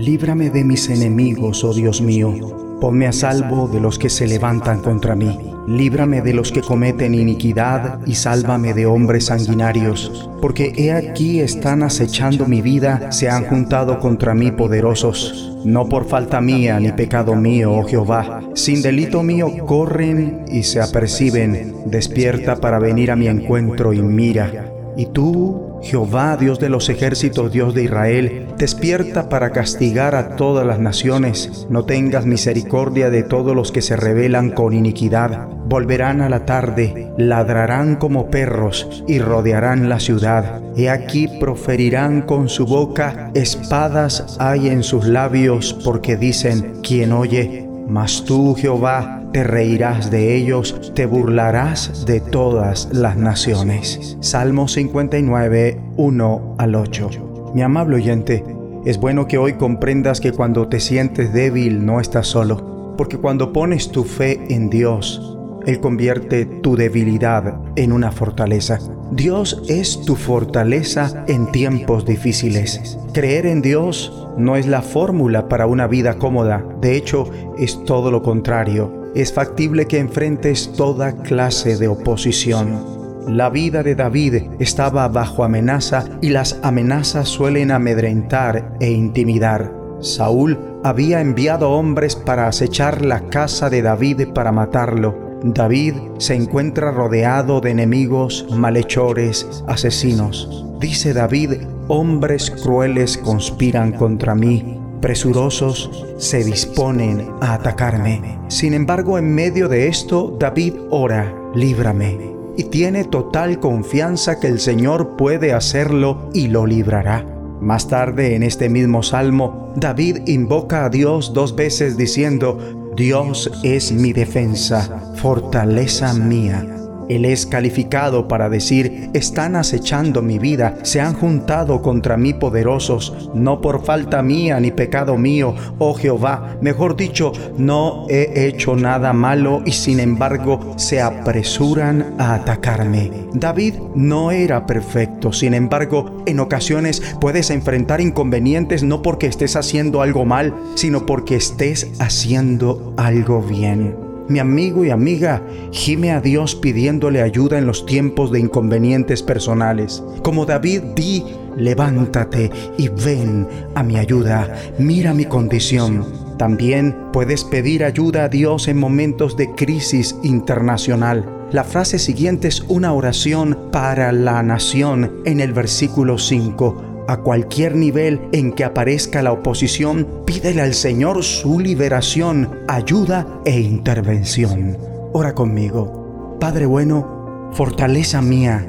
Líbrame de mis enemigos, oh Dios mío Ponme a salvo de los que se levantan contra mí. Líbrame de los que cometen iniquidad y sálvame de hombres sanguinarios. Porque he aquí están acechando mi vida, se han juntado contra mí poderosos. No por falta mía ni pecado mío, oh Jehová. Sin delito mío corren y se aperciben. Despierta para venir a mi encuentro y mira. Y tú, Jehová, Dios de los ejércitos, Dios de Israel, despierta para castigar a todas las naciones. No tengas misericordia de todos los que se rebelan con iniquidad. Volverán a la tarde, ladrarán como perros y rodearán la ciudad. He aquí proferirán con su boca, espadas hay en sus labios, porque dicen, quien oye, mas tú, Jehová, te reirás de ellos, te burlarás de todas las naciones. Salmo 59, 1 al 8. Mi amable oyente, es bueno que hoy comprendas que cuando te sientes débil no estás solo, porque cuando pones tu fe en Dios, Él convierte tu debilidad en una fortaleza. Dios es tu fortaleza en tiempos difíciles. Creer en Dios no es la fórmula para una vida cómoda, de hecho es todo lo contrario es factible que enfrentes toda clase de oposición. La vida de David estaba bajo amenaza y las amenazas suelen amedrentar e intimidar. Saúl había enviado hombres para acechar la casa de David para matarlo. David se encuentra rodeado de enemigos, malhechores, asesinos. Dice David, hombres crueles conspiran contra mí presurosos se disponen a atacarme. Sin embargo, en medio de esto, David ora, líbrame, y tiene total confianza que el Señor puede hacerlo y lo librará. Más tarde, en este mismo salmo, David invoca a Dios dos veces diciendo, Dios es mi defensa, fortaleza mía él es calificado para decir, están acechando mi vida, se han juntado contra mí poderosos, no por falta mía ni pecado mío, oh Jehová, mejor dicho, no he hecho nada malo y sin embargo se apresuran a atacarme. David no era perfecto, sin embargo, en ocasiones puedes enfrentar inconvenientes no porque estés haciendo algo mal, sino porque estés haciendo algo bien mi amigo y amiga, gime a Dios pidiéndole ayuda en los tiempos de inconvenientes personales. Como David, di, levántate y ven a mi ayuda, mira mi condición. También puedes pedir ayuda a Dios en momentos de crisis internacional. La frase siguiente es una oración para la nación en el versículo 5 a cualquier nivel en que aparezca la oposición, pídele al Señor su liberación, ayuda e intervención. Ora conmigo. Padre bueno, fortaleza mía,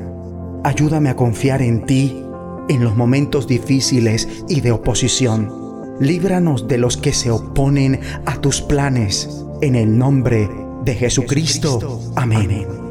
ayúdame a confiar en ti en los momentos difíciles y de oposición. Líbranos de los que se oponen a tus planes. En el nombre de Jesucristo. Amén.